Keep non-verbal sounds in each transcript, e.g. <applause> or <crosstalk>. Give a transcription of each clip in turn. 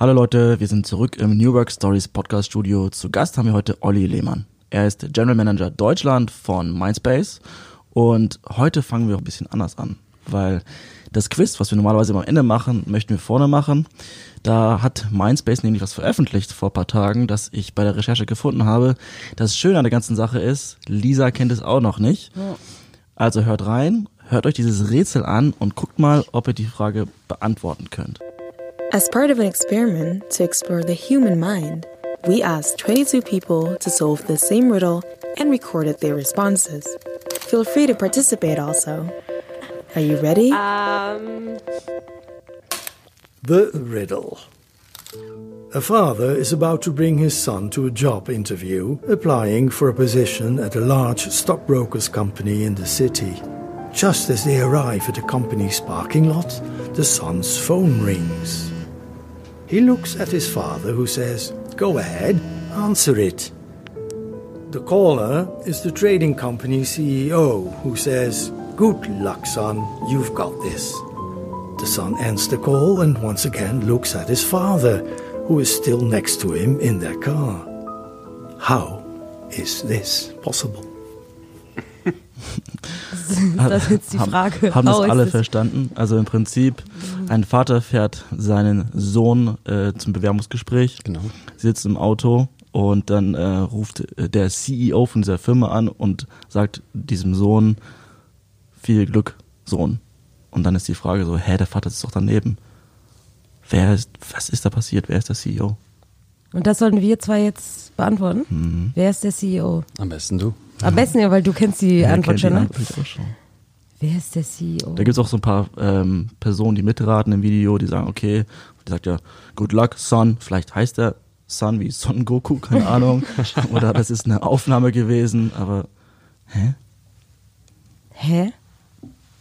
Hallo Leute, wir sind zurück im New Work Stories Podcast Studio. Zu Gast haben wir heute Olli Lehmann. Er ist General Manager Deutschland von Mindspace und heute fangen wir ein bisschen anders an, weil das Quiz, was wir normalerweise am Ende machen, möchten wir vorne machen. Da hat Mindspace nämlich was veröffentlicht vor paar Tagen, das ich bei der Recherche gefunden habe. Das Schöne an der ganzen Sache ist, Lisa kennt es auch noch nicht. Also hört rein, hört euch dieses Rätsel an und guckt mal, ob ihr die Frage beantworten könnt. As part of an experiment to explore the human mind, we asked 22 people to solve the same riddle and recorded their responses. Feel free to participate also. Are you ready? Um, the riddle. A father is about to bring his son to a job interview, applying for a position at a large stockbrokers company in the city. Just as they arrive at the company's parking lot, the son's phone rings. He looks at his father, who says, Go ahead, answer it. The caller is the trading company CEO, who says, Good luck, son, you've got this. The son ends the call and once again looks at his father, who is still next to him in their car. How is this possible? <laughs> Das ist jetzt die Frage. Haben das alle verstanden? Also im Prinzip, ein Vater fährt seinen Sohn äh, zum Bewerbungsgespräch, Genau. sitzt im Auto und dann äh, ruft äh, der CEO von dieser Firma an und sagt diesem Sohn, viel Glück, Sohn. Und dann ist die Frage so, hä, der Vater ist doch daneben. Wer ist, was ist da passiert? Wer ist der CEO? Und das sollten wir zwei jetzt beantworten. Mhm. Wer ist der CEO? Am besten du. Am besten ja, weil du kennst die Wer Antwort schon, die ne? Antwort auch schon? Wer ist der CEO? Da gibt's auch so ein paar ähm, Personen, die mitraten im Video, die sagen, okay, die sagt ja, good luck, Son, vielleicht heißt er Son wie Son Goku, keine <laughs> Ahnung. Oder das ist eine Aufnahme gewesen, aber hä? Hä?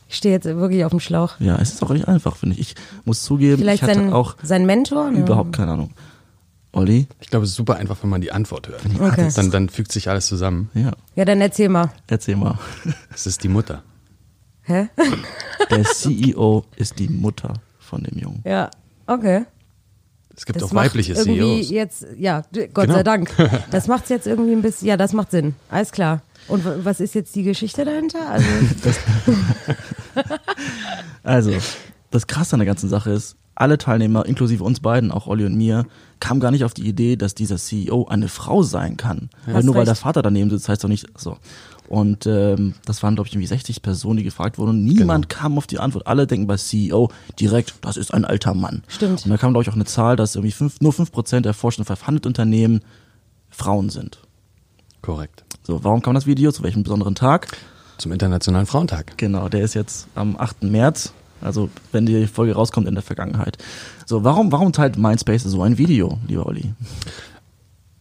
Ich stehe jetzt wirklich auf dem Schlauch. Ja, es ist auch nicht einfach, finde ich. Ich muss zugeben, Vielleicht ich hatte sein, auch sein Mentor? ne? überhaupt keine Ahnung. Olli? Ich glaube, es ist super einfach, wenn man die Antwort hört. Okay. Dann, dann fügt sich alles zusammen. Ja, Ja, dann erzähl mal. erzähl mal. Es ist die Mutter. Hä? <laughs> Der CEO ist die Mutter von dem Jungen. Ja, okay. Es gibt Das auch macht weibliche CEOs. jetzt, ja, Gott Genau. sei Dank. <laughs> Das macht's jetzt irgendwie ein bisschen, ja, das macht Sinn. Alles klar. Und was ist jetzt die Geschichte dahinter? Also, <laughs> Also, das Krasse an der ganzen Sache ist, alle Teilnehmer, inklusive uns beiden, auch Olli und mir, kamen gar nicht auf die Idee, dass dieser CEO eine Frau sein kann. Weil Hast nur weil recht. der Vater daneben sitzt, heißt doch nicht so. Und ähm, das waren, glaube ich, irgendwie 60 Personen, die gefragt wurden. Und niemand Genau. kam auf die Antwort. Alle denken bei CEO direkt, das ist ein alter Mann. Stimmt. Und da kam, glaube ich, auch eine Zahl, dass irgendwie fünf, nur 5% der Forschung von Handelsunternehmen Frauen sind. Korrekt. So, warum kam das Video? Zu welchem besonderen Tag? Zum Internationalen Frauentag. Genau, der ist jetzt am 8. März. Also, wenn die Folge rauskommt in der Vergangenheit. So, warum, warum teilt Mindspace so ein Video, lieber Olli?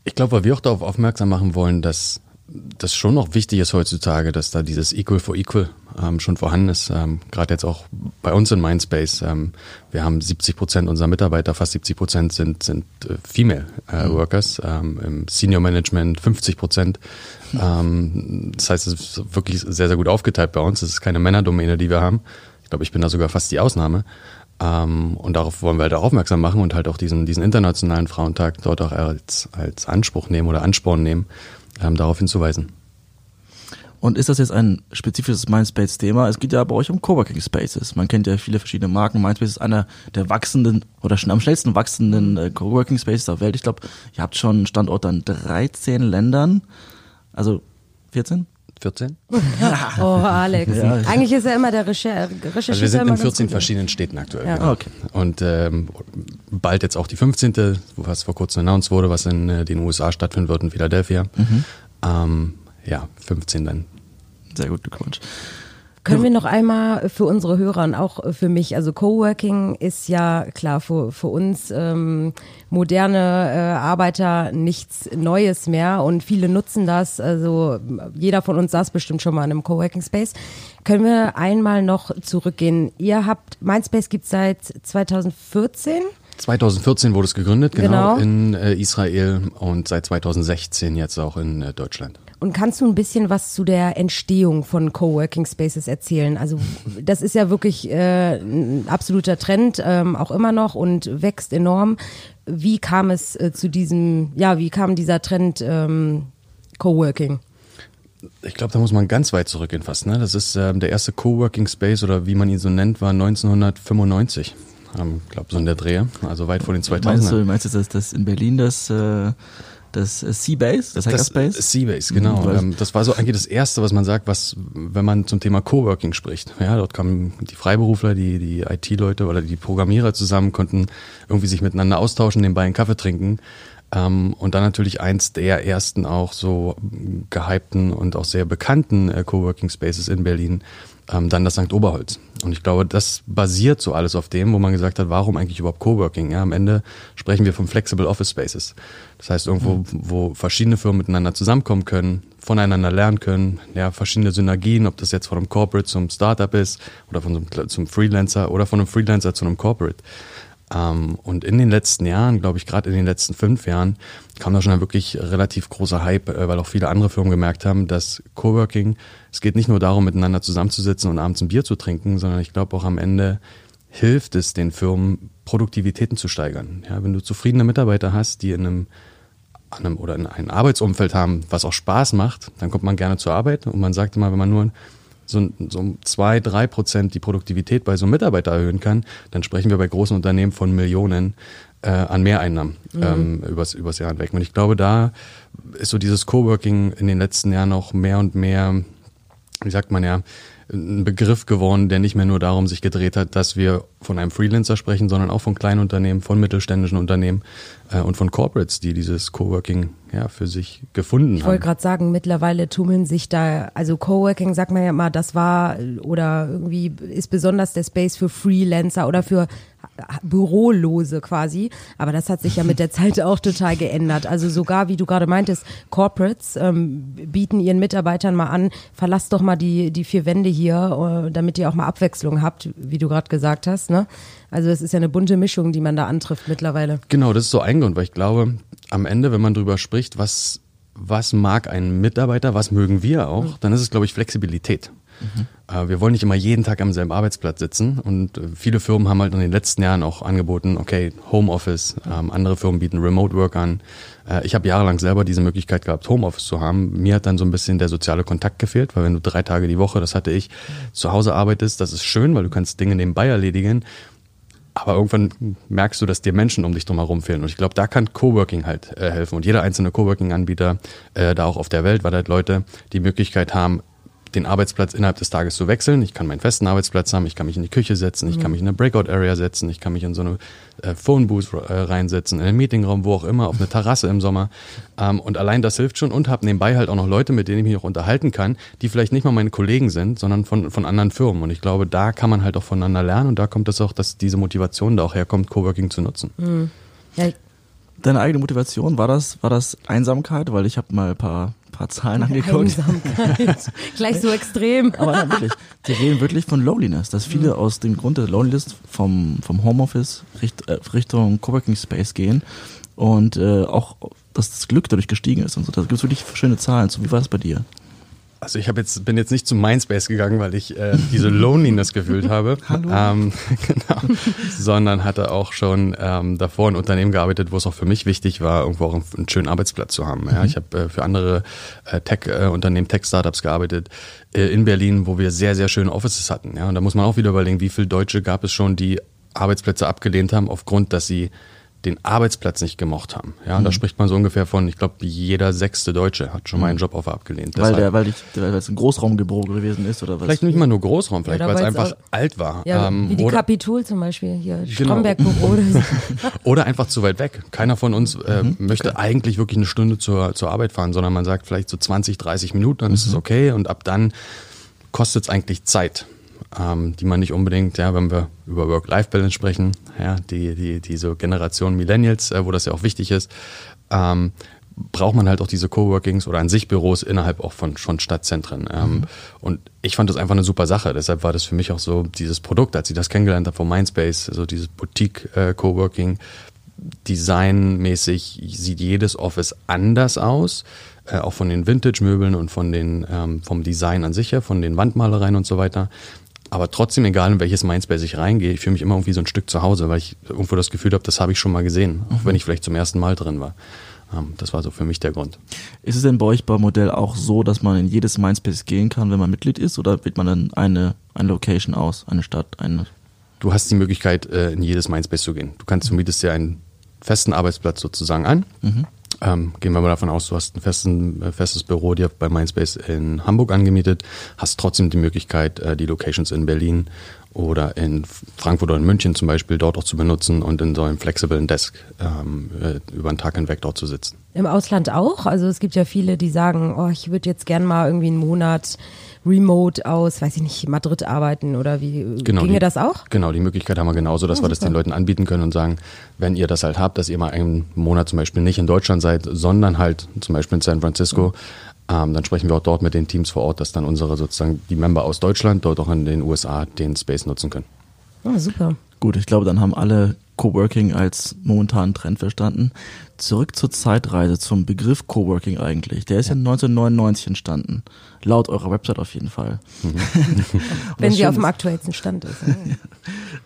Ich glaube, weil wir auch darauf aufmerksam machen wollen, dass das schon noch wichtig ist heutzutage, dass da dieses Equal for Equal ähm, schon vorhanden ist. Ähm, Gerade jetzt auch bei uns in Mindspace. Ähm, wir haben 70 Prozent unserer Mitarbeiter, fast 70 Prozent sind, sind äh, Female äh, Workers. Ähm, Im Senior Management 50 Prozent. Ähm, das heißt, es ist wirklich sehr, sehr gut aufgeteilt bei uns. Es ist keine Männerdomäne, die wir haben. Ich glaube, ich bin da sogar fast die Ausnahme. Ähm, und darauf wollen wir halt auch aufmerksam machen und halt auch diesen, diesen internationalen Frauentag dort auch als, als Anspruch nehmen oder Ansporn nehmen, ähm, darauf hinzuweisen. Und ist das jetzt ein spezifisches Mindspace-Thema? Es geht ja bei euch um Coworking Spaces. Man kennt ja viele verschiedene Marken. Mindspace ist einer der wachsenden oder schon am schnellsten wachsenden äh, Coworking Spaces der Welt. Ich glaube, ihr habt schon einen Standort an 13 Ländern. Also 14? 14? <laughs> oh, Alex. Ja. Eigentlich ist er immer der Recher Rechercheur. Also wir sind in ganz 14 gut. verschiedenen Städten aktuell. Ja. genau. Okay. Und ähm, bald jetzt auch die 15., was vor kurzem announced wurde, was in äh, den USA stattfinden wird, in Philadelphia. Ähm, ja, 15 dann. Sehr gut, Glückwunsch. Können wir noch einmal für unsere Hörer und auch für mich, also Coworking ist ja klar für, für uns ähm, moderne äh, Arbeiter nichts Neues mehr und viele nutzen das. Also jeder von uns saß bestimmt schon mal in einem Coworking Space. Können wir einmal noch zurückgehen? Ihr habt, Mindspace gibt seit 2014. 2014 wurde es gegründet, genau, Genau. in äh, Israel und seit 2016 jetzt auch in äh, Deutschland. Und kannst du ein bisschen was zu der Entstehung von Coworking Spaces erzählen? Also das ist ja wirklich äh, ein absoluter Trend, ähm, auch immer noch und wächst enorm. Wie kam es äh, zu diesem, ja, wie kam dieser Trend ähm, Coworking? Ich glaube, da muss man ganz weit zurückgehen fast. Ne? Das ist ähm, der erste Coworking Space oder wie man ihn so nennt, war 1995. Ich ähm, glaube, so in der Dreh, also weit vor den 2000 Meinst du, meinst du dass das in Berlin das, äh, das Seabase, das Hackerspace? Das Seabase, genau. Mhm, das war so eigentlich das Erste, was man sagt, was, wenn man zum Thema Coworking spricht. Ja, dort kamen die Freiberufler, die, die IT-Leute oder die Programmierer zusammen, konnten irgendwie sich miteinander austauschen, nebenbei einen Kaffee trinken. Ähm, und dann natürlich eins der ersten auch so gehypten und auch sehr bekannten äh, Coworking Spaces in Berlin, ähm, dann das St. Oberholz. Und ich glaube, das basiert so alles auf dem, wo man gesagt hat, warum eigentlich überhaupt Coworking? Ja, am Ende sprechen wir von Flexible Office Spaces. Das heißt, irgendwo, wo verschiedene Firmen miteinander zusammenkommen können, voneinander lernen können, ja, verschiedene Synergien, ob das jetzt von einem Corporate zum Startup ist oder von so einem, zum Freelancer oder von einem Freelancer zu einem Corporate. Ähm, und in den letzten Jahren, glaube ich, gerade in den letzten fünf Jahren, kam da schon ein wirklich relativ großer Hype, äh, weil auch viele andere Firmen gemerkt haben, dass Coworking, es geht nicht nur darum, miteinander zusammenzusitzen und abends ein Bier zu trinken, sondern ich glaube auch am Ende hilft es den Firmen, Produktivitäten zu steigern. Ja, wenn du zufriedene Mitarbeiter hast, die in einem, einem oder in einem Arbeitsumfeld haben, was auch Spaß macht, dann kommt man gerne zur Arbeit und man sagt immer, wenn man nur so, so um zwei, drei Prozent die Produktivität bei so einem Mitarbeiter erhöhen kann, dann sprechen wir bei großen Unternehmen von Millionen äh, an Mehreinnahmen mhm. ähm, übers, übers Jahr hinweg. Und ich glaube, da ist so dieses Coworking in den letzten Jahren auch mehr und mehr, wie sagt man ja, ein Begriff geworden, der nicht mehr nur darum sich gedreht hat, dass wir von einem Freelancer sprechen, sondern auch von kleinen Unternehmen, von mittelständischen Unternehmen äh, und von Corporates, die dieses Coworking ja für sich gefunden ich haben. Ich wollte gerade sagen, mittlerweile tummeln sich da, also Coworking sagt man ja immer, das war oder irgendwie ist besonders der Space für Freelancer oder für Bürolose quasi. Aber das hat sich ja mit der Zeit auch total geändert. Also sogar, wie du gerade meintest, Corporates ähm, bieten ihren Mitarbeitern mal an, verlasst doch mal die, die vier Wände hier, äh, damit ihr auch mal Abwechslung habt, wie du gerade gesagt hast. Ne? Also es ist ja eine bunte Mischung, die man da antrifft mittlerweile. Genau, das ist so ein Grund, weil ich glaube, am Ende, wenn man drüber spricht, was, was mag ein Mitarbeiter, was mögen wir auch, dann ist es, glaube ich, Flexibilität. Mhm. Wir wollen nicht immer jeden Tag am selben Arbeitsplatz sitzen und äh, viele Firmen haben halt in den letzten Jahren auch angeboten, okay, Homeoffice, ähm, andere Firmen bieten Remote Work an. Äh, ich habe jahrelang selber diese Möglichkeit gehabt, Homeoffice zu haben. Mir hat dann so ein bisschen der soziale Kontakt gefehlt, weil wenn du drei Tage die Woche, das hatte ich, zu Hause arbeitest, das ist schön, weil du kannst Dinge nebenbei erledigen. Aber irgendwann merkst du, dass dir Menschen um dich drum herum fehlen. Und ich glaube, da kann Coworking halt äh, helfen. Und jeder einzelne Coworking-Anbieter, äh, da auch auf der Welt, weil halt Leute die Möglichkeit haben, den Arbeitsplatz innerhalb des Tages zu wechseln. Ich kann meinen festen Arbeitsplatz haben, ich kann mich in die Küche setzen, ich kann mich in eine Breakout-Area setzen, ich kann mich in so eine äh, Phone-Booth äh, reinsetzen, in einen Meetingraum, wo auch immer, auf eine Terrasse im Sommer. Ähm, und allein das hilft schon und habe nebenbei halt auch noch Leute, mit denen ich mich auch unterhalten kann, die vielleicht nicht mal meine Kollegen sind, sondern von, von anderen Firmen. Und ich glaube, da kann man halt auch voneinander lernen und da kommt es auch, dass diese Motivation da auch herkommt, Coworking zu nutzen. Mhm. Ja. Deine eigene Motivation, war das, war das Einsamkeit? Weil ich habe mal ein paar paar Zahlen angeguckt. <laughs> Gleich so extrem. Aber nein, wirklich. Die reden wirklich von Loneliness, dass viele mhm. aus dem Grund der Loneliness vom, vom Homeoffice Richt, äh, Richtung Coworking Space gehen und äh, auch, dass das Glück dadurch gestiegen ist und so. Da gibt es wirklich schöne Zahlen. So, wie war das bei dir? Also ich habe jetzt bin jetzt nicht zu Mindspace gegangen, weil ich äh, diese Loneliness gefühlt <laughs> habe, Hallo. Ähm, <laughs> genau, sondern hatte auch schon ähm, davor in Unternehmen gearbeitet, wo es auch für mich wichtig war, irgendwo auch einen, einen schönen Arbeitsplatz zu haben. Ja, mhm. ich habe äh, für andere äh, Tech-Unternehmen, äh, Tech-Startups gearbeitet äh, in Berlin, wo wir sehr sehr schöne Offices hatten. Ja, und da muss man auch wieder überlegen, wie viele Deutsche gab es schon, die Arbeitsplätze abgelehnt haben aufgrund, dass sie den Arbeitsplatz nicht gemocht haben. Ja, mhm. da spricht man so ungefähr von, ich glaube, jeder sechste Deutsche hat schon mal einen mhm. Joboffer abgelehnt. Weil der, weil, ich, weil es ein Großraumbüro gewesen ist oder was? Vielleicht nicht mal nur Großraum, vielleicht ja, weil es einfach alt war. Ja, ähm, wie die oder, Kapitol zum Beispiel hier, genau. Stromberg-Büro. Oder, <laughs> oder einfach zu weit weg. Keiner von uns äh, mhm. möchte okay. eigentlich wirklich eine Stunde zur, zur Arbeit fahren, sondern man sagt vielleicht so 20, 30 Minuten, dann mhm. ist es okay und ab dann kostet es eigentlich Zeit ähm, die man nicht unbedingt, ja, wenn wir über Work-Life-Balance sprechen, ja, die, die, diese Generation Millennials, äh, wo das ja auch wichtig ist, ähm, braucht man halt auch diese Coworkings oder an sich Büros innerhalb auch von schon Stadtzentren. Ähm, mhm. Und ich fand das einfach eine super Sache. Deshalb war das für mich auch so dieses Produkt, als ich das kennengelernt habe von Mindspace, so dieses Boutique äh. Designmäßig sieht jedes Office anders aus. äh, auch von den Vintage-Möbeln und von den, ähm, vom Design an sich her, von den Wandmalereien und so weiter. Aber trotzdem, egal in welches Mindspace ich reingehe, ich fühle mich immer irgendwie so ein Stück zu Hause, weil ich irgendwo das Gefühl habe, das habe ich schon mal gesehen, auch wenn ich vielleicht zum ersten Mal drin war. Ähm, das war so für mich der Grund. Ist es denn bei euch beim Modell auch so, dass man in jedes Mindspace gehen kann, wenn man Mitglied ist, oder wählt man dann eine, eine Location aus, eine Stadt, eine? Du hast die Möglichkeit, äh, in jedes Mindspace zu gehen. Du kannst, du mietest dir einen festen Arbeitsplatz sozusagen an. Mhm. Ähm, gehen wir mal davon aus, du hast ein festen, äh, festes Büro dir bei Mindspace in Hamburg angemietet, hast trotzdem die Möglichkeit, äh, die Locations in Berlin oder in Frankfurt oder in München zum Beispiel dort auch zu benutzen und in so einem flexiblen Desk ähm, äh, über den Tag hinweg dort zu sitzen. Im Ausland auch? Also es gibt ja viele, die sagen, oh, ich würde jetzt gern mal irgendwie einen Monat remote aus, weiß ich nicht, Madrid arbeiten oder wie Genau, ginge die- das auch? Genau, die Möglichkeit haben wir genauso, dass Oh, wir das den Leuten anbieten können und sagen, wenn ihr das halt habt, dass ihr mal einen Monat zum Beispiel nicht in Deutschland seid, sondern halt zum Beispiel in San Francisco, ähm, dann sprechen wir auch dort mit den Teams vor Ort, dass dann unsere sozusagen die Member aus Deutschland dort auch in den USA den Space nutzen können. Oh, super. Gut, ich glaube, dann haben alle Coworking als momentanen Trend verstanden. Zurück zur Zeitreise, zum Begriff Coworking eigentlich. Der ist ja 1999 entstanden. Laut eurer Website auf jeden Fall. Und <laughs> Wenn sie auf dem aktuellsten Stand ist. <laughs>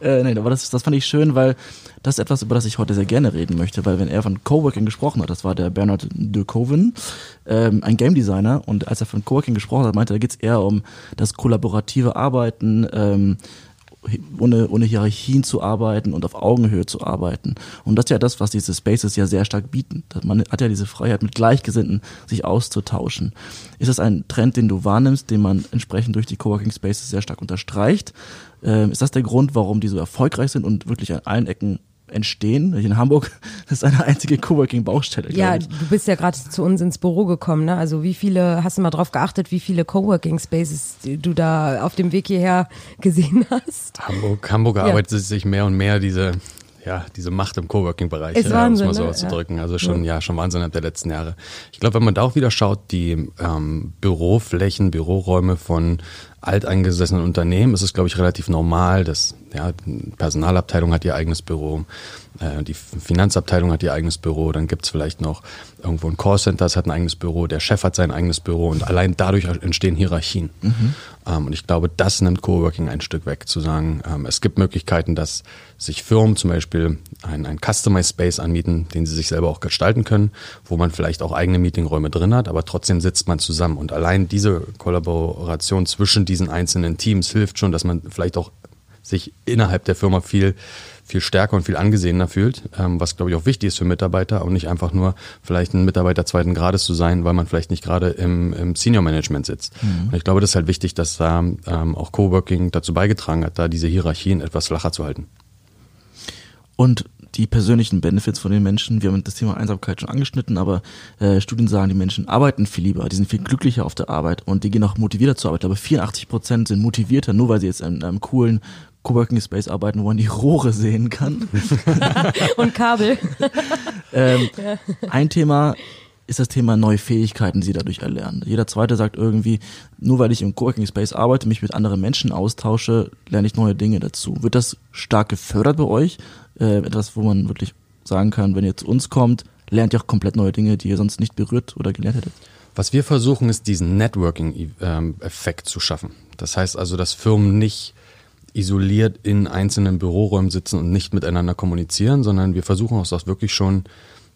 Äh, nee, aber das, das fand ich schön, weil das ist etwas, über das ich heute sehr gerne reden möchte, weil wenn er von Coworking gesprochen hat, das war der Bernard de Coven, ähm, ein Game Designer, und als er von Coworking gesprochen hat, meinte er, da geht es eher um das kollaborative Arbeiten, ähm, ohne, ohne Hierarchien zu arbeiten und auf Augenhöhe zu arbeiten. Und das ist ja das, was diese Spaces ja sehr stark bieten. Man hat ja diese Freiheit, mit Gleichgesinnten sich auszutauschen. Ist das ein Trend, den du wahrnimmst, den man entsprechend durch die Coworking Spaces sehr stark unterstreicht? Ähm, ist das der Grund, warum die so erfolgreich sind und wirklich an allen Ecken entstehen? In Hamburg das <laughs> ist eine einzige Coworking-Baustelle. Ja, ich. du bist ja gerade zu uns ins Büro gekommen, ne? Also wie viele, hast du mal drauf geachtet, wie viele Coworking Spaces du da auf dem Weg hierher gesehen hast? Hamburg, Hamburg Ja. arbeitet sich mehr und mehr diese, ja, diese Macht im Coworking-Bereich, Ist Wahnsinn, um es mal so ne? auszudrücken. Also schon, ja. schon Wahnsinn der letzten Jahre. Ich glaube, wenn man da auch wieder schaut, die ähm, Büroflächen, Büroräume von alteingesessenen Unternehmen, ist es, glaube ich, relativ normal, dass ja, die Personalabteilung hat ihr eigenes Büro, äh, die Finanzabteilung hat ihr eigenes Büro, dann gibt es vielleicht noch irgendwo ein Callcenter, das hat ein eigenes Büro, der Chef hat sein eigenes Büro und allein dadurch entstehen Hierarchien. Ähm, und ich glaube, das nimmt Coworking ein Stück weg, zu sagen, ähm, es gibt Möglichkeiten, dass sich Firmen zum Beispiel ein, ein Customized Space anmieten, den sie sich selber auch gestalten können, wo man vielleicht auch eigene Meetingräume drin hat, aber trotzdem sitzt man zusammen. Und allein diese Kollaboration zwischen diesen einzelnen Teams hilft schon, dass man vielleicht auch sich innerhalb der Firma viel, viel stärker und viel angesehener fühlt, ähm, was glaube ich auch wichtig ist für Mitarbeiter und nicht einfach nur vielleicht ein Mitarbeiter zweiten Grades zu sein, weil man vielleicht nicht gerade im, im Senior Management sitzt. Und ich glaube, das ist halt wichtig, dass da ähm, auch Coworking dazu beigetragen hat, da diese Hierarchien etwas flacher zu halten. Und die persönlichen Benefits von den Menschen, wir haben das Thema Einsamkeit schon angeschnitten, aber äh, Studien sagen, die Menschen arbeiten viel lieber, die sind viel glücklicher auf der Arbeit und die gehen auch motivierter zur Arbeit. Aber 84 Prozent sind motivierter, nur weil sie jetzt in einem coolen Coworking Space arbeiten, wo man die Rohre sehen kann. <laughs> Und Kabel. <laughs> ähm, ein Thema ist das Thema neue Fähigkeiten, die sie dadurch erlernen. Jeder zweite sagt irgendwie, nur weil ich im Coworking Space arbeite, mich mit anderen Menschen austausche, lerne ich neue Dinge dazu. Wird das stark gefördert bei euch? Äh, etwas, wo man wirklich sagen kann, wenn ihr zu uns kommt, lernt ihr auch komplett neue Dinge, die ihr sonst nicht berührt oder gelernt hättet. Was wir versuchen, ist diesen Networking-Effekt zu schaffen. Das heißt also, dass Firmen nicht isoliert in einzelnen Büroräumen sitzen und nicht miteinander kommunizieren, sondern wir versuchen uns das wirklich schon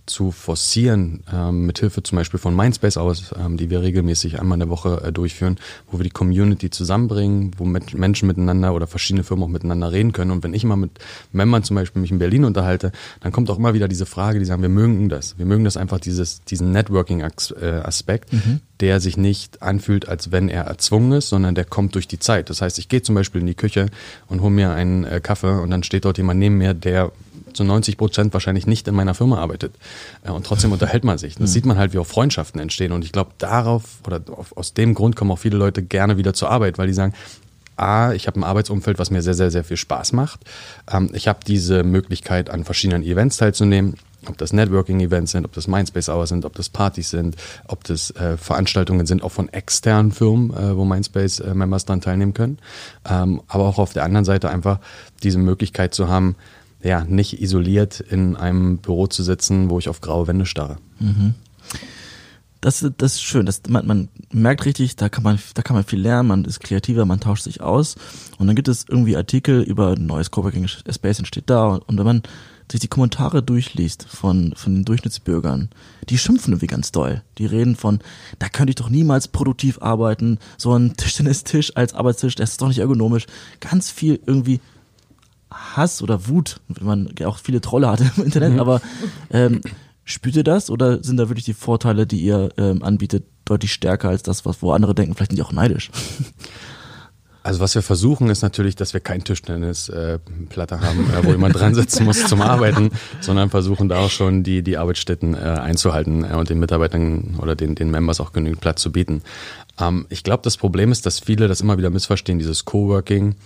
zu forcieren, ähm, mit Hilfe zum Beispiel von Mindspace aus, ähm, die wir regelmäßig einmal in der Woche äh, durchführen, wo wir die Community zusammenbringen, wo mit Menschen miteinander oder verschiedene Firmen auch miteinander reden können. Und wenn ich mal mit Membern zum Beispiel mich in Berlin unterhalte, dann kommt auch immer wieder diese Frage, die sagen, wir mögen das. Wir mögen das einfach, dieses, diesen Networking-Aspekt, der sich nicht anfühlt, als wenn er erzwungen ist, sondern der kommt durch die Zeit. Das heißt, ich gehe zum Beispiel in die Küche und hole mir einen äh, Kaffee und dann steht dort jemand neben mir, der zu 90 Prozent wahrscheinlich nicht in meiner Firma arbeitet. Äh, Und trotzdem unterhält man sich. Das sieht man halt, wie auch Freundschaften entstehen. Und ich glaube, darauf oder aus dem Grund kommen auch viele Leute gerne wieder zur Arbeit, weil die sagen, A, ich habe ein Arbeitsumfeld, was mir sehr, sehr, sehr viel Spaß macht. Ähm, ich habe diese Möglichkeit, an verschiedenen Events teilzunehmen. Ob das Networking-Events sind, ob das Mindspace Hours sind, ob das Partys sind, ob das äh, Veranstaltungen sind, auch von externen Firmen, äh, wo Mindspace-Members dran teilnehmen können. Ähm, aber auch auf der anderen Seite einfach diese Möglichkeit zu haben, ja, nicht isoliert in einem Büro zu sitzen, wo ich auf graue Wände starre. das, das ist schön. Das, man, man merkt richtig, da kann man, da kann man viel lernen, man ist kreativer, man tauscht sich aus. Und dann gibt es irgendwie Artikel über ein neues Coworking Space entsteht da. Und wenn man sich die Kommentare durchliest von, von den Durchschnittsbürgern, die schimpfen irgendwie ganz doll. Die reden von, da könnte ich doch niemals produktiv arbeiten, so ein Tischtennistisch als Arbeitstisch, das ist doch nicht ergonomisch. Ganz viel irgendwie Hass oder Wut, wenn man auch viele Trolle hat <laughs> im Internet, mhm. aber ähm, spürt ihr das oder sind da wirklich die Vorteile, die ihr ähm, anbietet, deutlich stärker als das, was wo andere denken, vielleicht sind die auch neidisch? Also was wir versuchen ist natürlich, dass wir kein Tischtennisplatte äh, haben, äh, wo jemand dran sitzen muss zum Arbeiten, <laughs> sondern versuchen da auch schon die, die Arbeitsstätten äh, einzuhalten äh, und den Mitarbeitern oder den, den Members auch genügend Platz zu bieten. Ähm, ich glaube, das Problem ist, dass viele das immer wieder missverstehen, dieses Coworking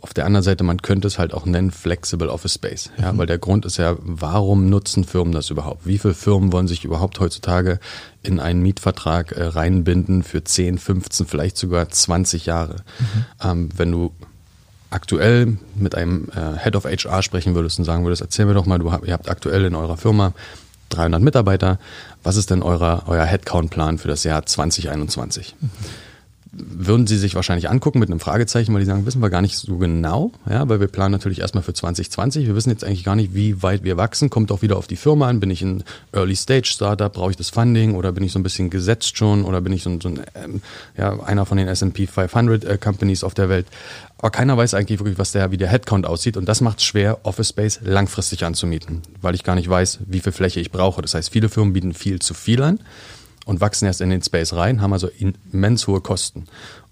auf der anderen Seite, man könnte es halt auch nennen Flexible Office Space. Ja, mhm. weil der Grund ist ja, warum nutzen Firmen das überhaupt? Wie viele Firmen wollen sich überhaupt heutzutage in einen Mietvertrag äh, reinbinden für 10, 15, vielleicht sogar 20 Jahre? Mhm. Ähm, wenn du aktuell mit einem äh, Head of HR sprechen würdest und sagen würdest, erzähl mir doch mal, du ihr habt aktuell in eurer Firma 300 Mitarbeiter. Was ist denn euer, euer Headcount-Plan für das Jahr 2021? Mhm würden sie sich wahrscheinlich angucken mit einem Fragezeichen, weil die sagen, wissen wir gar nicht so genau, ja, weil wir planen natürlich erstmal für 2020. Wir wissen jetzt eigentlich gar nicht, wie weit wir wachsen. Kommt auch wieder auf die Firma an. Bin ich ein Early Stage Startup? Brauche ich das Funding oder bin ich so ein bisschen gesetzt schon oder bin ich so ein, so ein ähm, ja, einer von den S&P 500 äh, Companies auf der Welt? Aber keiner weiß eigentlich wirklich, was der, wie der Headcount aussieht und das macht es schwer, Office Space langfristig anzumieten, weil ich gar nicht weiß, wie viel Fläche ich brauche. Das heißt, viele Firmen bieten viel zu viel an und wachsen erst in den Space rein, haben also immens hohe Kosten.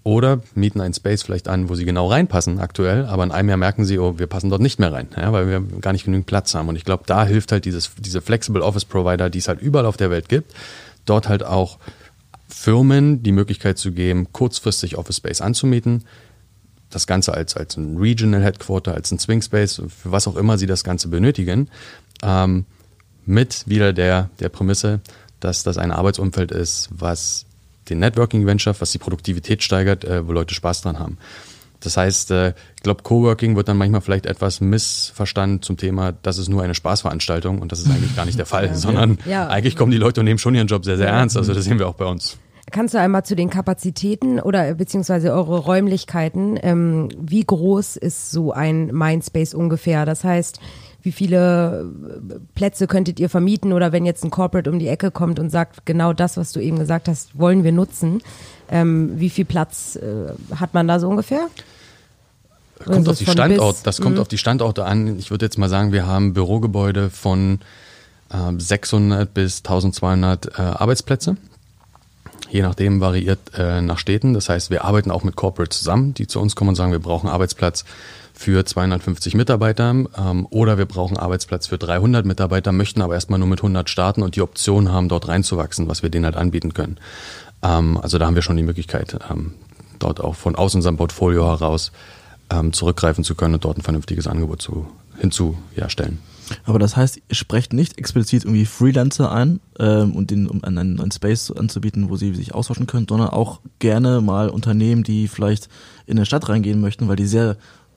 Oder mieten einen Space vielleicht an, wo sie genau reinpassen aktuell, aber in einem Jahr merken sie, oh, wir passen dort nicht mehr rein, ja, weil wir gar nicht genügend Platz haben. Und ich glaube, da hilft halt dieses, diese Flexible Office Provider, die es halt überall auf der Welt gibt, dort halt auch Firmen die Möglichkeit zu geben, kurzfristig Office Space anzumieten, das Ganze als, als ein Regional Headquarter, als ein Swing Space, für was auch immer sie das Ganze benötigen, ähm, mit wieder der, der Prämisse, dass das ein Arbeitsumfeld ist, was den Networking-Event schafft, was die Produktivität steigert, äh, wo Leute Spaß dran haben. Das heißt, äh, ich glaube, Coworking wird dann manchmal vielleicht etwas missverstanden zum Thema, das ist nur eine Spaßveranstaltung und das ist eigentlich gar nicht der <laughs> Fall, ja, sondern ja. eigentlich kommen die Leute und nehmen schon ihren Job sehr, sehr ja. ernst. Also das sehen wir auch bei uns. Kannst du einmal zu den Kapazitäten oder beziehungsweise eure Räumlichkeiten, ähm, wie groß ist so ein Mindspace ungefähr? Das heißt, wie viele äh, Plätze könntet ihr vermieten oder wenn jetzt ein Corporate um die Ecke kommt und sagt, genau das, was du eben gesagt hast, wollen wir nutzen, ähm, wie viel Platz äh, hat man da so ungefähr? Kommt auf die Standort, das kommt mhm. auf die Standorte an. Ich würde jetzt mal sagen, wir haben Bürogebäude von äh, 600 bis 1200 äh, Arbeitsplätze. Je nachdem variiert äh, nach Städten. Das heißt, wir arbeiten auch mit Corporate zusammen, die zu uns kommen und sagen, wir brauchen Arbeitsplatz für 250 Mitarbeiter ähm, oder wir brauchen Arbeitsplatz für 300 Mitarbeiter, möchten aber erstmal nur mit 100 starten und die Option haben, dort reinzuwachsen, was wir denen halt anbieten können. Ähm, also da haben wir schon die Möglichkeit, ähm, dort auch von aus unserem Portfolio heraus ähm, zurückgreifen zu können und dort ein vernünftiges Angebot zu, hinzustellen. Aber das heißt, ihr sprecht nicht explizit irgendwie Freelancer ein, ähm, und den, um einen, einen Space anzubieten, wo sie sich austauschen können, sondern auch gerne mal Unternehmen, die vielleicht in eine Stadt reingehen möchten, weil die sehr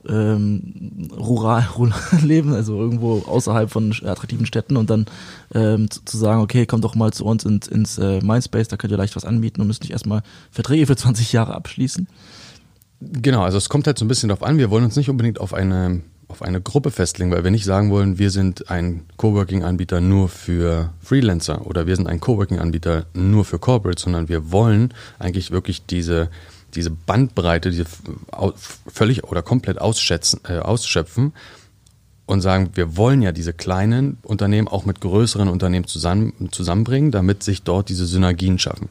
ähm, rural, <laughs> rural leben, also irgendwo außerhalb von attraktiven Städten und dann ähm, zu, zu, sagen, okay, kommt doch mal zu uns ins, ins äh, Mindspace, da könnt ihr leicht was anbieten und müsst nicht erstmal Verträge für <laughs> 20 Jahre abschließen. Genau, also es kommt halt so ein bisschen darauf an, wir wollen uns nicht unbedingt auf eine, auf eine Gruppe festlegen, weil wir nicht sagen wollen, wir sind ein Coworking-Anbieter nur für Freelancer oder wir sind ein Coworking-Anbieter nur für Corporate, sondern wir wollen eigentlich wirklich diese diese Bandbreite, diese völlig oder komplett ausschätzen, äh, ausschöpfen und sagen, wir wollen ja diese kleinen Unternehmen auch mit größeren Unternehmen zusammen, zusammenbringen, damit sich dort diese Synergien schaffen.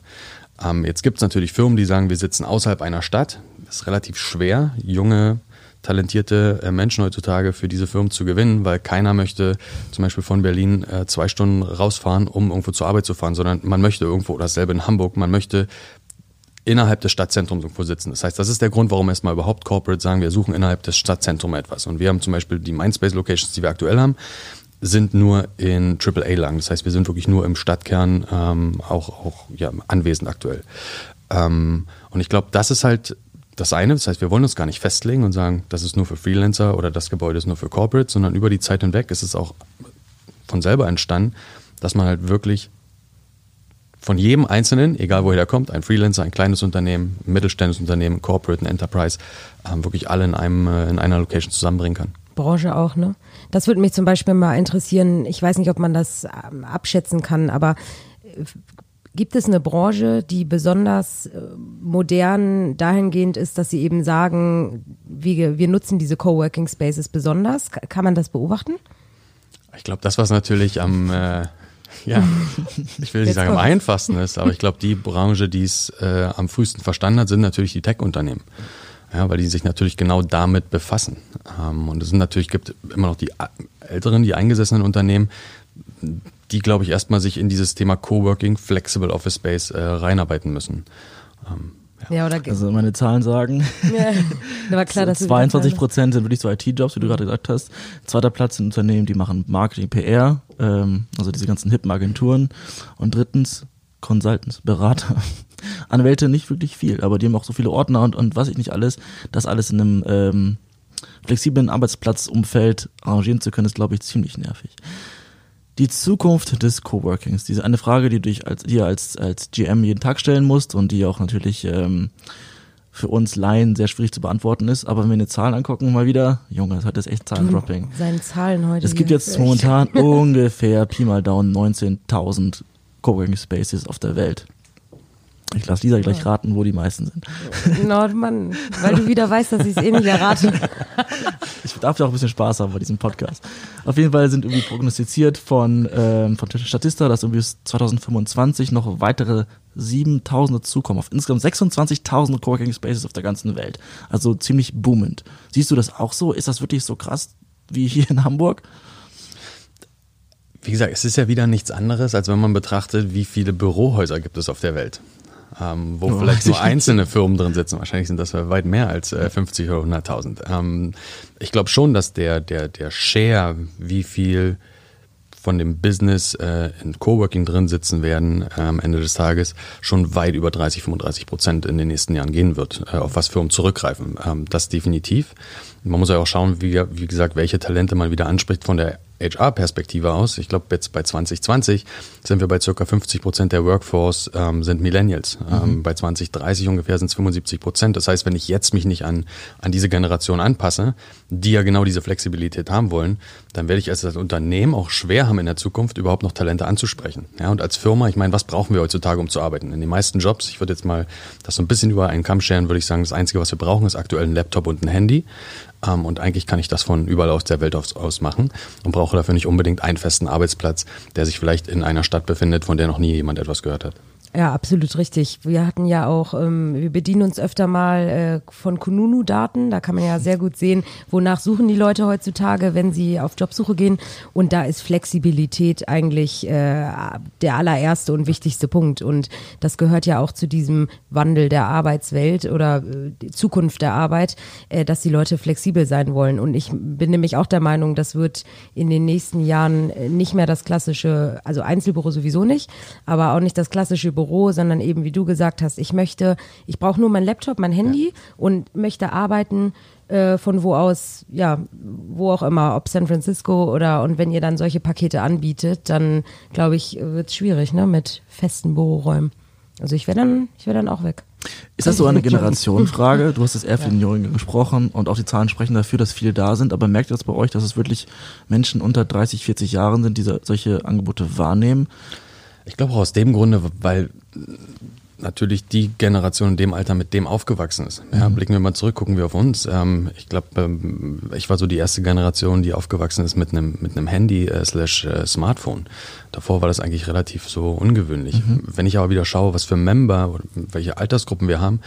Ähm, jetzt gibt es natürlich Firmen, die sagen, wir sitzen außerhalb einer Stadt. Das ist relativ schwer, junge, talentierte äh, Menschen heutzutage für diese Firmen zu gewinnen, weil keiner möchte zum Beispiel von Berlin äh, zwei Stunden rausfahren, um irgendwo zur Arbeit zu fahren, sondern man möchte irgendwo, oder dasselbe in Hamburg, man möchte innerhalb des Stadtzentrums irgendwo sitzen. Das heißt, das ist der Grund, warum erstmal überhaupt Corporate sagen, wir suchen innerhalb des Stadtzentrums etwas. Und wir haben zum Beispiel die Mindspace-Locations, die wir aktuell haben, sind nur in AAA-Lagen. Das heißt, wir sind wirklich nur im Stadtkern ähm, auch, auch ja, anwesend aktuell. Ähm, und ich glaube, das ist halt das eine. Das heißt, wir wollen uns gar nicht festlegen und sagen, das ist nur für Freelancer oder das Gebäude ist nur für Corporate, sondern über die Zeit hinweg ist es auch von selber entstanden, dass man halt wirklich von jedem Einzelnen, egal woher der kommt, ein Freelancer, ein kleines Unternehmen, ein mittelständisches Unternehmen, Corporate, ein Enterprise, ähm, wirklich alle in, einem, äh, in einer Location zusammenbringen kann. Branche auch, ne? Das würde mich zum Beispiel mal interessieren. Ich weiß nicht, ob man das ähm, abschätzen kann, aber äh, gibt es eine Branche, die besonders äh, modern dahingehend ist, dass sie eben sagen, wir, wir nutzen diese Coworking Spaces besonders? Kann man das beobachten? Ich glaube, das, was natürlich am, äh, ja, <laughs> ich will nicht sagen am einfachsten ist, aber ich glaube, die Branche, die es äh, am frühesten verstanden hat, sind natürlich die Tech-Unternehmen. Ja, weil die sich natürlich genau damit befassen. Ähm, und es sind natürlich, gibt immer noch die älteren, die eingesessenen Unternehmen, die, glaube ich, erstmal sich in dieses Thema Coworking, Flexible Office Space äh, reinarbeiten müssen. Ähm, ja. ja. also meine Zahlen sagen. Ja, <laughs> war klar, dass 22 Prozent sind wirklich so IT-Jobs, wie du gerade gesagt hast. Zweiter Platz sind Unternehmen, die machen Marketing, PR, ähm, also diese ganzen hippen Agenturen. Und drittens Consultants, Berater. <laughs> Anwälte nicht wirklich viel, aber die haben auch so viele Ordner und, und was ich nicht alles, das alles in einem ähm, flexiblen Arbeitsplatzumfeld arrangieren zu können, ist, glaube ich, ziemlich nervig. Die Zukunft des Coworkings, diese eine Frage, die du dich als, dir als, als GM jeden Tag stellen musst und die auch natürlich ähm, für uns Laien sehr schwierig zu beantworten ist. Aber wenn wir eine Zahlen angucken, mal wieder, Junge, das hat jetzt echt Zahlendropping. Seine Zahlen heute. Es gibt jetzt momentan <laughs> ungefähr Pi mal Down 19.000 Coworking Spaces auf der Welt. Ich lasse Lisa gleich raten, wo die meisten sind. <laughs> Nordmann, weil du wieder weißt, dass ich es eh nicht errate. <laughs> Ich darf ja auch ein bisschen Spaß haben bei diesem Podcast. Auf jeden Fall sind irgendwie prognostiziert von, ähm, von Statista, dass irgendwie bis 2025 noch weitere 7000 dazukommen. Auf insgesamt 26.000 Coworking Spaces auf der ganzen Welt. Also ziemlich boomend. Siehst du das auch so? Ist das wirklich so krass wie hier in Hamburg? Wie gesagt, es ist ja wieder nichts anderes, als wenn man betrachtet, wie viele Bürohäuser gibt es auf der Welt ähm, wo oh, vielleicht nur <laughs> einzelne Firmen drin sitzen. Wahrscheinlich sind das weit mehr als äh, 50 oder 100.000. Ähm, ich glaube schon, dass der, der, der Share, wie viel von dem Business äh, in Coworking drin sitzen werden äh, am Ende des Tages schon weit über 30, 35 Prozent in den nächsten Jahren gehen wird, äh, auf was Firmen zurückgreifen. Ähm, das definitiv. Man muss ja auch schauen, wie, wie gesagt, welche Talente man wieder anspricht von der HR-Perspektive aus. Ich glaube, jetzt bei 2020 sind wir bei circa 50 Prozent der Workforce ähm, sind Millennials. Mhm. Ähm, bei 2030 ungefähr sind es 75 Prozent. Das heißt, wenn ich jetzt mich nicht an, an diese Generation anpasse, die ja genau diese Flexibilität haben wollen, dann werde ich als Unternehmen auch schwer haben in der Zukunft überhaupt noch Talente anzusprechen. Ja, und als Firma, ich meine, was brauchen wir heutzutage, um zu arbeiten? In den meisten Jobs, ich würde jetzt mal das so ein bisschen über einen Kamm scheren, würde ich sagen, das Einzige, was wir brauchen, ist aktuell ein Laptop und ein Handy. Ähm, und eigentlich kann ich das von überall aus der Welt aus, aus machen und brauche dafür nicht unbedingt einen festen Arbeitsplatz, der sich vielleicht in einer Stadt befindet, von der noch nie jemand etwas gehört hat. Ja, absolut richtig. Wir hatten ja auch, ähm, wir bedienen uns öfter mal äh, von Kununu-Daten. Da kann man ja sehr gut sehen, wonach suchen die Leute heutzutage, wenn sie auf Jobsuche gehen. Und da ist Flexibilität eigentlich äh, der allererste und wichtigste Punkt. Und das gehört ja auch zu diesem Wandel der Arbeitswelt oder äh, Zukunft der Arbeit, äh, dass die Leute flexibel sein wollen. Und ich bin nämlich auch der Meinung, das wird in den nächsten Jahren äh, nicht mehr das klassische, also Einzelbüro sowieso nicht, aber auch nicht das klassische Büro Büro, sondern eben wie du gesagt hast, ich möchte, ich brauche nur mein Laptop, mein Handy ja. und möchte arbeiten äh, von wo aus, ja, wo auch immer, ob San Francisco oder und wenn ihr dann solche Pakete anbietet, dann glaube ich, wird es schwierig, ne, mit festen Büroräumen. Also ich wäre dann, ich wäre dann auch weg. Ist das so eine <laughs> Generationenfrage? Du hast es eher für den Jungen gesprochen und auch die Zahlen sprechen dafür, dass viele da sind. Aber merkt ihr das bei euch, dass es wirklich Menschen unter 30, 40 Jahren sind, die solche Angebote wahrnehmen? Ich glaube auch aus dem Grunde, weil natürlich die Generation in dem Alter mit dem aufgewachsen ist. Ja, mhm. blicken wir mal zurück, gucken wir auf uns. Ähm, ich glaube, ähm, ich war so die erste Generation, die aufgewachsen ist mit einem mit einem Handy äh, slash äh, Smartphone. Davor war das eigentlich relativ so ungewöhnlich. Mhm. Wenn ich aber wieder schaue, was für Member, welche Altersgruppen wir haben,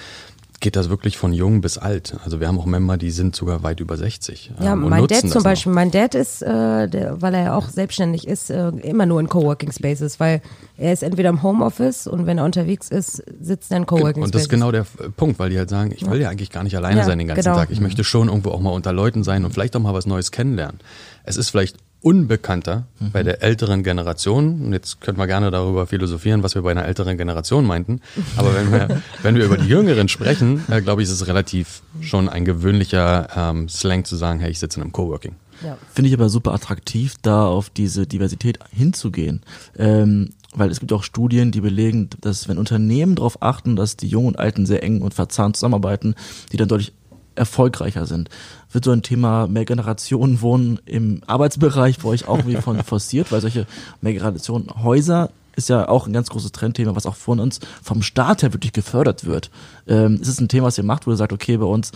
geht das wirklich von jung bis alt. Also wir haben auch Member, die sind sogar weit über 60. Ja, ähm, mein Dad zum Beispiel, noch. mein Dad ist, äh, der, weil er ja auch selbstständig ist, äh, immer nur in Coworking Spaces, weil er ist entweder im Homeoffice und wenn er unterwegs ist, sitzt er in Coworking Spaces. Und das ist genau der Punkt, weil die halt sagen, ich will ja eigentlich gar nicht alleine ja, sein den ganzen genau. Tag. Ich möchte schon irgendwo auch mal unter Leuten sein und vielleicht auch mal was Neues kennenlernen. Es ist vielleicht unbekannter mhm. bei der älteren Generation. Und jetzt könnten wir gerne darüber philosophieren, was wir bei einer älteren Generation meinten. Aber wenn wir, <laughs> wenn wir über die Jüngeren sprechen, äh, glaube ich, ist es relativ schon ein gewöhnlicher ähm, Slang zu sagen, hey, ich sitze in einem Coworking. Ja. Finde ich aber super attraktiv, da auf diese Diversität hinzugehen. Ähm, weil es gibt auch Studien, die belegen, dass wenn Unternehmen darauf achten, dass die Jungen und Alten sehr eng und verzahnt zusammenarbeiten, die dann deutlich erfolgreicher sind. Wird so ein Thema Mehrgenerationenwohnen im Arbeitsbereich bei euch auch wie von <laughs> forciert, weil solche Mehrgenerationenhäuser ist ja auch ein ganz großes Trendthema, was auch von uns vom Staat her wirklich gefördert wird. Ähm, ist es ein Thema, was ihr macht, wo ihr sagt, okay, bei uns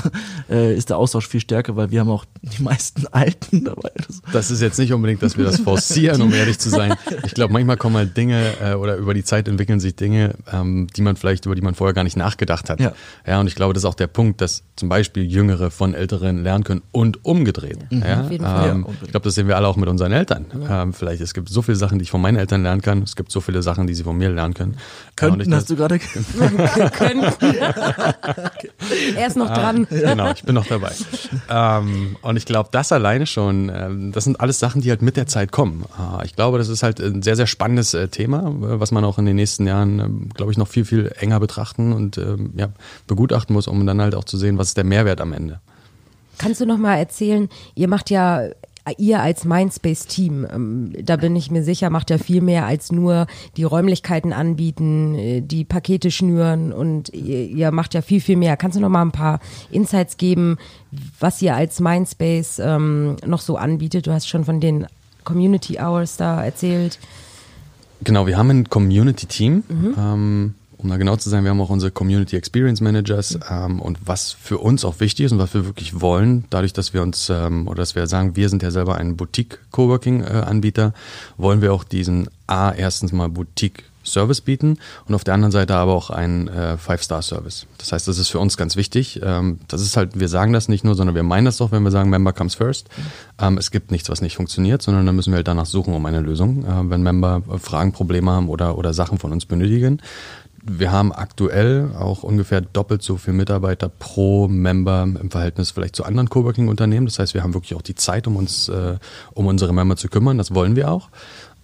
<laughs> äh, ist der Austausch viel stärker, weil wir haben auch die meisten Alten dabei. Das ist jetzt nicht unbedingt, dass wir das forcieren, um ehrlich zu sein. Ich glaube, manchmal kommen halt Dinge äh, oder über die Zeit entwickeln sich Dinge, ähm, die man vielleicht, über die man vorher gar nicht nachgedacht hat. Ja. ja, und ich glaube, das ist auch der Punkt, dass zum Beispiel Jüngere von Älteren lernen können und umgedreht. Ja, ja? Ähm, ich glaube, das sehen wir alle auch mit unseren Eltern. Ähm, vielleicht, es gibt so viele Sachen, die ich von meinen Eltern lernen kann. Es gibt so viele Sachen, die sie von mir lernen können. Könnten, ja, hast du gerade <laughs> können. <laughs> er ist noch dran. genau, ich bin noch dabei. ähm, und ich glaube, das alleine schon, ähm, das sind alles Sachen, die halt mit der Zeit kommen. Äh, ich glaube, das ist halt ein sehr, sehr spannendes äh, Thema, äh, was man auch in den nächsten Jahren, ähm, glaube ich, noch viel, viel enger betrachten und ähm, ja, begutachten muss, um dann halt auch zu sehen, was ist der Mehrwert am Ende. Kannst du noch mal erzählen, ihr macht ja ihr als Mindspace-Team, ähm, da bin ich mir sicher, macht ja viel mehr als nur die Räumlichkeiten anbieten, äh, die Pakete schnüren und ihr, ihr, macht ja viel, viel mehr. Kannst du noch mal ein paar Insights geben, was ihr als Mindspace ähm, noch so anbietet? Du hast schon von den Community Hours da erzählt. Genau, wir haben ein Community-Team. Mhm. Ähm, um da genau zu sein, wir haben auch unsere Community Experience Managers ähm, und was für uns auch wichtig ist und was wir wirklich wollen, dadurch, dass wir uns ähm, oder dass wir sagen, wir sind ja selber ein Boutique Coworking äh, Anbieter, wollen wir auch diesen A erstens mal Boutique Service bieten und auf der anderen Seite aber auch einen äh, Five-Star-Service. Das heißt, das ist für uns ganz wichtig. Ähm, das ist halt, wir sagen das nicht nur, sondern wir meinen das doch, wenn wir sagen, Member comes first. Ähm, es gibt nichts, was nicht funktioniert, sondern dann müssen wir halt danach suchen um eine Lösung, äh, wenn Member Fragen, Probleme haben oder, oder Sachen von uns benötigen wir haben aktuell auch ungefähr doppelt so viele Mitarbeiter pro Member im Verhältnis vielleicht zu anderen Coworking-Unternehmen. Das heißt, wir haben wirklich auch die Zeit, um uns äh, um unsere Member zu kümmern. Das wollen wir auch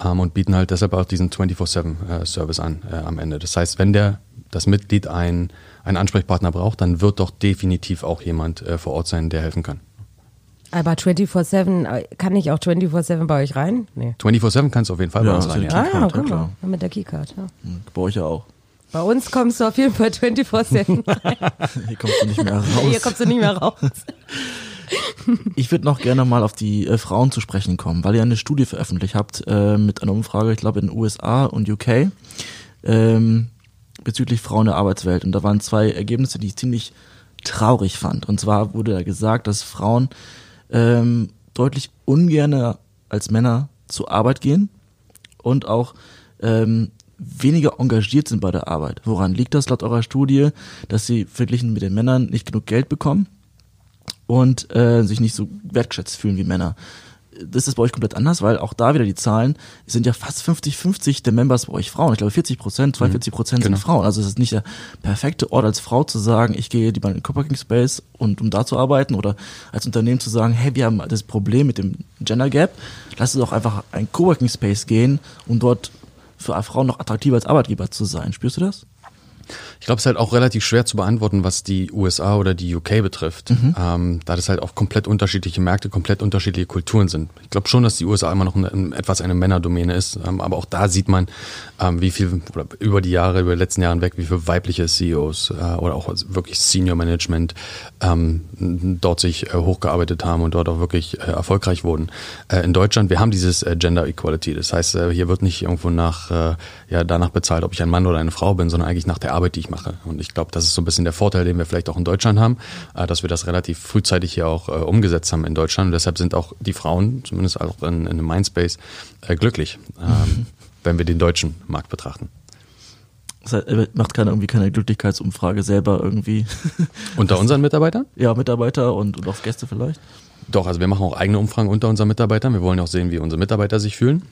ähm, und bieten halt deshalb auch diesen 24/7-Service äh, an äh, am Ende. Das heißt, wenn der das Mitglied ein, einen Ansprechpartner braucht, dann wird doch definitiv auch jemand äh, vor Ort sein, der helfen kann. Aber 24-7, äh, kann ich auch 24-7 bei euch rein? Nee. 24-7 kannst du auf jeden Fall ja, bei uns rein. Ja, ah, guck mal, mit der Keycard. Ja. Hm, bei euch ja auch. Bei uns kommst du auf jeden Fall 24-7 <laughs> rein. Hier kommst du nicht mehr raus. Hier kommst du nicht mehr raus. <laughs> Ich würde noch gerne mal auf die äh, Frauen zu sprechen kommen, weil ihr eine Studie veröffentlicht habt äh, mit einer Umfrage, ich glaube in den USA und UK, ähm, bezüglich Frauen der Arbeitswelt. Und da waren zwei Ergebnisse, die ich ziemlich traurig fand. Und zwar wurde da gesagt, dass Frauen ähm, deutlich ungerne als Männer zur Arbeit gehen und auch ähm, weniger engagiert sind bei der Arbeit. Woran liegt das laut eurer Studie, dass sie verglichen mit den Männern nicht genug Geld bekommen und äh, sich nicht so wertschätzt fühlen wie Männer? Das ist bei euch komplett anders, weil auch da wieder die Zahlen sind ja fast 50-50 der Members bei euch Frauen. Ich glaube 40 Prozent, 42 Prozent mhm, sind genau. Frauen. Also es ist nicht der perfekte Ort als Frau zu sagen, ich gehe lieber in den Coworking Space und um da zu arbeiten oder als Unternehmen zu sagen, hey, wir haben das Problem mit dem Gender Gap, lass uns doch einfach ein Coworking Space gehen und dort für Frauen noch attraktiver als Arbeitgeber zu sein. Spürst du das? Ich glaube, es ist halt auch relativ schwer zu beantworten, was die USA oder die UK betrifft, mhm. ähm, da das halt auch komplett unterschiedliche Märkte, komplett unterschiedliche Kulturen sind. Ich glaube schon, dass die USA immer noch eine, etwas eine Männerdomäne ist, ähm, aber auch da sieht man, ähm, wie viel über die Jahre, über die letzten Jahre weg, wie viele weibliche CEOs äh, oder auch wirklich Senior Management ähm, dort sich äh, hochgearbeitet haben und dort auch wirklich äh, erfolgreich wurden. Äh, in Deutschland, wir haben dieses äh, Gender Equality, das heißt, äh, hier wird nicht irgendwo nach ja danach bezahlt, ob ich ein Mann oder eine Frau bin, sondern eigentlich nach der Arbeit, die ich mache. Und ich glaube, das ist so ein bisschen der Vorteil, den wir vielleicht auch in Deutschland haben, äh, dass wir das relativ frühzeitig hier auch äh, umgesetzt haben in Deutschland. Und deshalb sind auch die Frauen, zumindest auch in, in einem Mindspace, äh, glücklich, ähm, wenn wir den deutschen Markt betrachten. Das heißt, macht keine irgendwie keine Glücklichkeitsumfrage selber irgendwie. <laughs> Unter unseren Mitarbeitern? Ja, Mitarbeiter und, und auch Gäste vielleicht. Doch, also wir machen auch eigene Umfragen unter unseren Mitarbeitern. Wir wollen auch sehen, wie unsere Mitarbeiter sich fühlen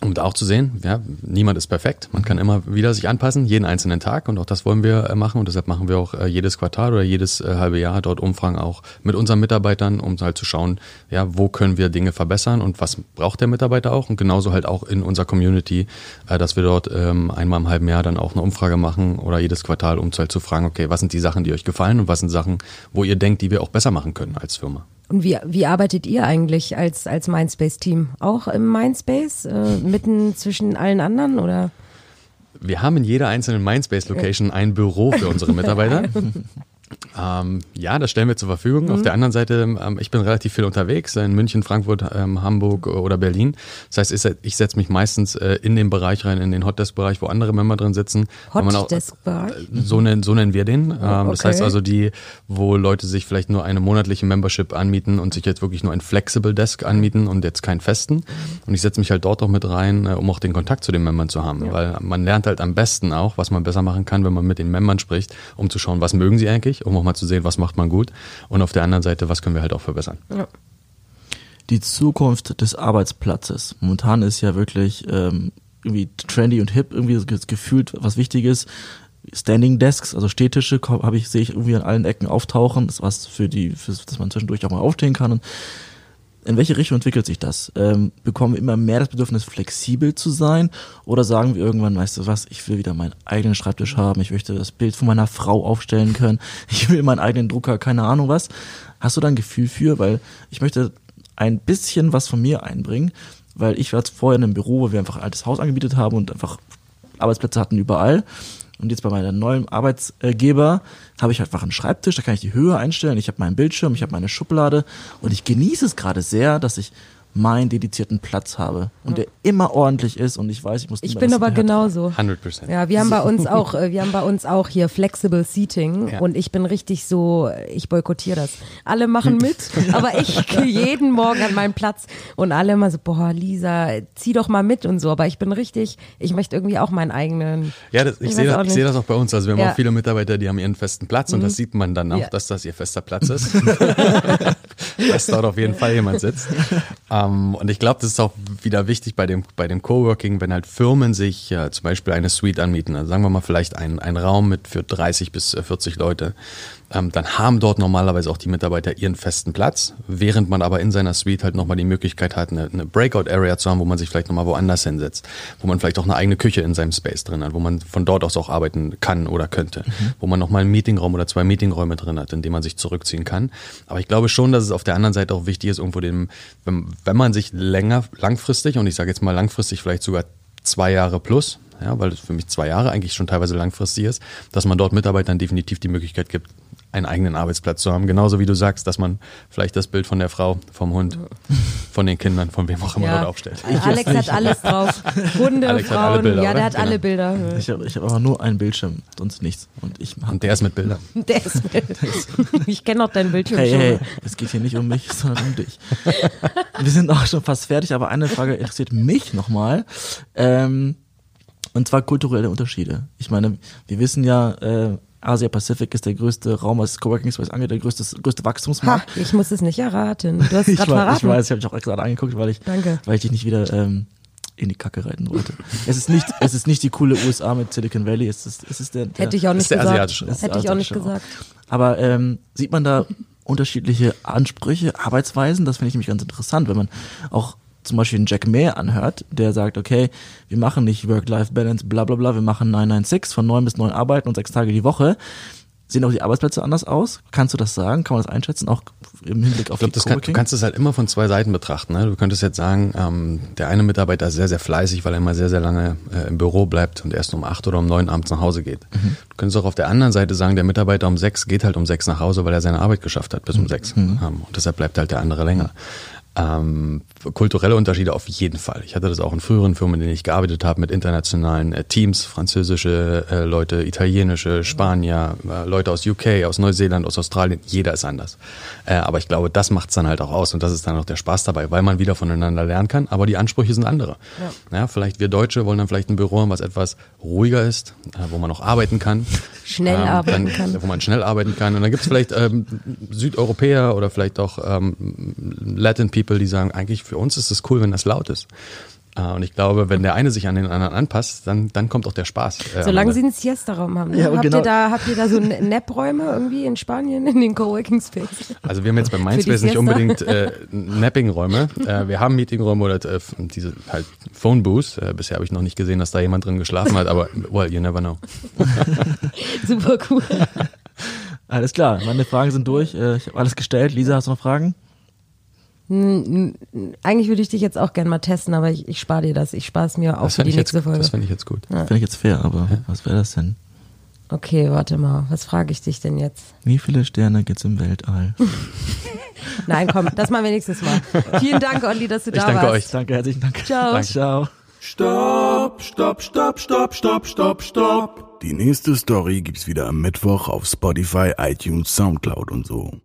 um da auch zu sehen, ja, niemand ist perfekt. Man kann immer wieder sich anpassen, jeden einzelnen Tag. Und auch das wollen wir äh, machen. Und deshalb machen wir auch äh, jedes Quartal oder jedes äh, halbe Jahr dort Umfragen auch mit unseren Mitarbeitern, um halt zu schauen, ja, wo können wir Dinge verbessern und was braucht der Mitarbeiter auch. Und genauso halt auch in unserer Community, dass wir dort ähm, einmal im halben Jahr dann auch eine Umfrage machen oder jedes Quartal, um halt zu fragen, okay, was sind die Sachen, die euch gefallen und was sind Sachen, wo ihr denkt, die wir auch besser machen können als Firma. Und wie, wie arbeitet ihr eigentlich als, als Mindspace-Team? Auch im Mindspace, äh, mitten zwischen allen anderen oder? Wir haben in jeder einzelnen Mindspace-Location ein Büro für unsere <laughs> Mitarbeiter. Ähm, ja, das stellen wir zur Verfügung. Mhm. Auf der anderen Seite, ähm, ich bin relativ viel unterwegs in München, Frankfurt, ähm, Hamburg oder Berlin. Das heißt, ich, setze mich meistens äh, in den Bereich rein, in den Hotdesk-Bereich, wo andere Member drin sitzen. Hotdesk-Bereich? Äh, so, nennen, so nennen wir den. Ähm, okay. Das heißt also die, wo Leute sich vielleicht nur eine monatliche Membership anmieten und sich jetzt wirklich nur ein Flexible Desk anmieten und jetzt keinen festen. Und ich setze mich halt dort auch mit rein, äh, um auch den Kontakt zu den Membern zu haben. Ja. Weil man lernt halt am besten auch, was man besser machen kann, wenn man mit den Membern spricht, um zu schauen, was mögen sie eigentlich um auch mal zu sehen, was macht man gut und auf der anderen Seite, was können wir halt auch verbessern. Ja. Die Zukunft des Arbeitsplatzes. Momentan ist ja wirklich ähm, irgendwie trendy und hip, irgendwie gefühlt was Wichtiges. Standing Desks, also Stehtische, habe ich sehe ich irgendwie an allen Ecken auftauchen, das was für die, für, dass man zwischendurch auch mal aufstehen kann. Und in welche Richtung entwickelt sich das? Ähm, bekommen wir immer mehr das Bedürfnis, flexibel zu sein? Oder sagen wir irgendwann, weißt du was, ich will wieder meinen eigenen Schreibtisch haben, ich möchte das Bild von meiner Frau aufstellen können, <laughs> ich will meinen eigenen Drucker, keine Ahnung was. Hast du da ein Gefühl für? Weil ich möchte ein bisschen was von mir einbringen, weil ich war vorher in einem Büro, wo wir einfach ein altes Haus angebietet haben und einfach Arbeitsplätze hatten überall. Und jetzt bei meinem neuen Arbeitsgeber habe ich einfach einen Schreibtisch, da kann ich die Höhe einstellen, ich habe meinen Bildschirm, ich habe meine Schublade. Und ich genieße es gerade sehr, dass ich meinen dedizierten Platz habe und der immer ordentlich ist und ich weiß, ich muss Ich bin aber genauso. 100%. Ja, wir haben bei uns <laughs> auch, äh, wir haben bei uns auch hier Flexible Seating ja. und ich bin richtig so, ich boykottiere das. Alle machen <laughs> mit, aber ich gehe jeden Morgen an meinen Platz und alle immer so, boah, Lisa, zieh doch mal mit und so, aber ich bin richtig, ich möchte irgendwie auch meinen eigenen. Ja, das, ich, ich sehe das, ich seh das auch bei uns. Also wir haben ja. auch viele Mitarbeiter, die haben ihren festen Platz und mhm. das sieht man dann auch, ja. dass das ihr fester Platz ist. <laughs> dass dort auf jeden Fall jemand sitzt. Um, ähm, und ich glaube, das ist auch wieder wichtig bei dem, bei dem Coworking, wenn halt Firmen sich äh, zum Beispiel eine Suite anmieten, also sagen wir mal vielleicht einen, einen Raum mit für 30 bis 40 äh, Leute, ähm, dann haben dort normalerweise auch die Mitarbeiter ihren festen Platz, während man aber in seiner Suite halt nochmal die Möglichkeit hat, eine, eine Breakout-Area zu haben, wo man sich vielleicht nochmal woanders hinsetzt, wo man vielleicht auch eine eigene Küche in seinem Space drin hat, wo man von dort aus auch arbeiten kann oder könnte, mhm. wo man nochmal einen Meetingraum oder zwei Meetingräume drin hat, in dem man sich zurückziehen kann. Aber ich glaube schon, dass es auf der anderen Seite auch wichtig ist, irgendwo dem, wenn, wenn man sich länger, langfristig, und ich sage jetzt mal langfristig vielleicht sogar zwei Jahre plus, ja, weil es für mich zwei Jahre eigentlich schon teilweise langfristig ist, dass man dort Mitarbeitern definitiv die Möglichkeit gibt, einen eigenen Arbeitsplatz zu haben. Genauso wie du sagst, dass man vielleicht das Bild von der Frau, vom Hund, <laughs> von den Kindern, von wem auch immer ja. dort aufstellt. Ich <laughs> Alex hat alles drauf. Hunde, Alex Frauen, Bilder, ja, der hat genau. alle Bilder. Ich habe ich hab aber nur einen Bildschirm, sonst nichts. Und, ich Und der ist mit Bildern. <laughs> Der ist mit Ich kenne auch deinen Bildschirm hey, schon. Hey, es geht hier nicht um mich, sondern um dich. Wir sind auch schon fast fertig, aber eine Frage interessiert mich nochmal. Ähm, und zwar kulturelle Unterschiede. Ich meine, wir wissen ja, äh, Asia Pacific ist der größte Raum, was Coworking Space angeht, der größte, größte Wachstumsmarkt. Ha, ich muss es nicht erraten. Du hast <laughs> es gerade verraten. Ich weiß, ich habe mich auch gerade angeguckt, weil ich, Danke. weil ich dich nicht wieder ähm, in die Kacke reiten wollte. Es ist nicht, es ist nicht die coole USA mit Silicon Valley. Es ist, es ist der, der hätte ich auch nicht gesagt. Asiatische. Hätte ich auch nicht gesagt. Aber ähm, sieht man da unterschiedliche Ansprüche, Arbeitsweisen? Das finde ich nämlich ganz interessant, wenn man auch zum Beispiel einen Jack Mayer anhört, der sagt, okay, wir machen nicht Work-Life-Balance, bla bla bla, wir machen 996 von 9 bis 9 arbeiten und 6 Tage die Woche. Sehen auch die Arbeitsplätze anders aus? Kannst du das sagen? Kann man das einschätzen, auch im Hinblick auf ich glaub, die kann, Du kannst es halt immer von zwei Seiten betrachten. Ne? Du könntest jetzt sagen, ähm, der eine Mitarbeiter ist sehr, sehr fleißig, weil er immer sehr, sehr lange äh, im Büro bleibt und erst um acht oder um neun abends nach Hause geht. Mhm. Du könntest auch auf der anderen Seite sagen, der Mitarbeiter um sechs geht halt um sechs nach Hause, weil er seine Arbeit geschafft hat bis um mhm. sechs. Mhm. Ähm, und deshalb bleibt halt der andere länger. Ähm, kulturelle Unterschiede auf jeden Fall. Ich hatte das auch in früheren Firmen, in denen ich gearbeitet habe, mit internationalen äh, Teams, französische äh, Leute, italienische, Spanier, äh, Leute aus UK, aus Neuseeland, aus Australien. Jeder ist anders. Äh, aber ich glaube, das macht's dann halt auch aus und das ist dann auch der Spaß dabei, weil man wieder voneinander lernen kann. Aber die Ansprüche sind andere. Ja. ja vielleicht wir Deutsche wollen dann vielleicht ein Büro haben, was etwas ruhiger ist, äh, wo man auch arbeiten kann. Schnell ähm, arbeiten dann, kann. Wo man schnell arbeiten kann. Und dann gibt's vielleicht ähm, Südeuropäer oder vielleicht auch ähm, Latin People, People, die sagen, eigentlich für uns ist es cool, wenn das laut ist. Äh, und ich glaube, wenn der eine sich an den anderen anpasst, dann, dann kommt auch der Spaß. Äh, Solange sie einen Siesta-Raum haben. Ne? Ja, habt, genau. ihr da, habt ihr da so Nap-Räume irgendwie in Spanien, in den Coworking Space? Also wir haben jetzt bei Mindspace nicht unbedingt äh, Napping-Räume. Äh, wir haben Meeting-Räume oder äh, diese halt Phone-Booths. Äh, bisher habe ich noch nicht gesehen, dass da jemand drin geschlafen hat, aber well, you never know. <laughs> Super cool. Alles klar, meine Fragen sind durch. Äh, ich habe alles gestellt. Lisa, hast du noch Fragen? Eigentlich würde ich dich jetzt auch gerne mal testen, aber ich, ich spare dir das. Ich spare es mir auf für die nächste jetzt, Folge. Das finde ich jetzt gut. Ja. Finde ich jetzt fair, aber ja. was wäre das denn? Okay, warte mal. Was frage ich dich denn jetzt? Wie viele Sterne gibt's im Weltall? <laughs> Nein, komm, das machen wir nächstes Mal. Vielen Dank, Olli, dass du ich da danke warst. euch. Danke, herzlichen Dank. Ciao. Danke. Ciao. Stopp, stopp, stopp, stopp, stopp, stopp, stopp. Die nächste Story gibt's wieder am Mittwoch auf Spotify, iTunes, Soundcloud und so.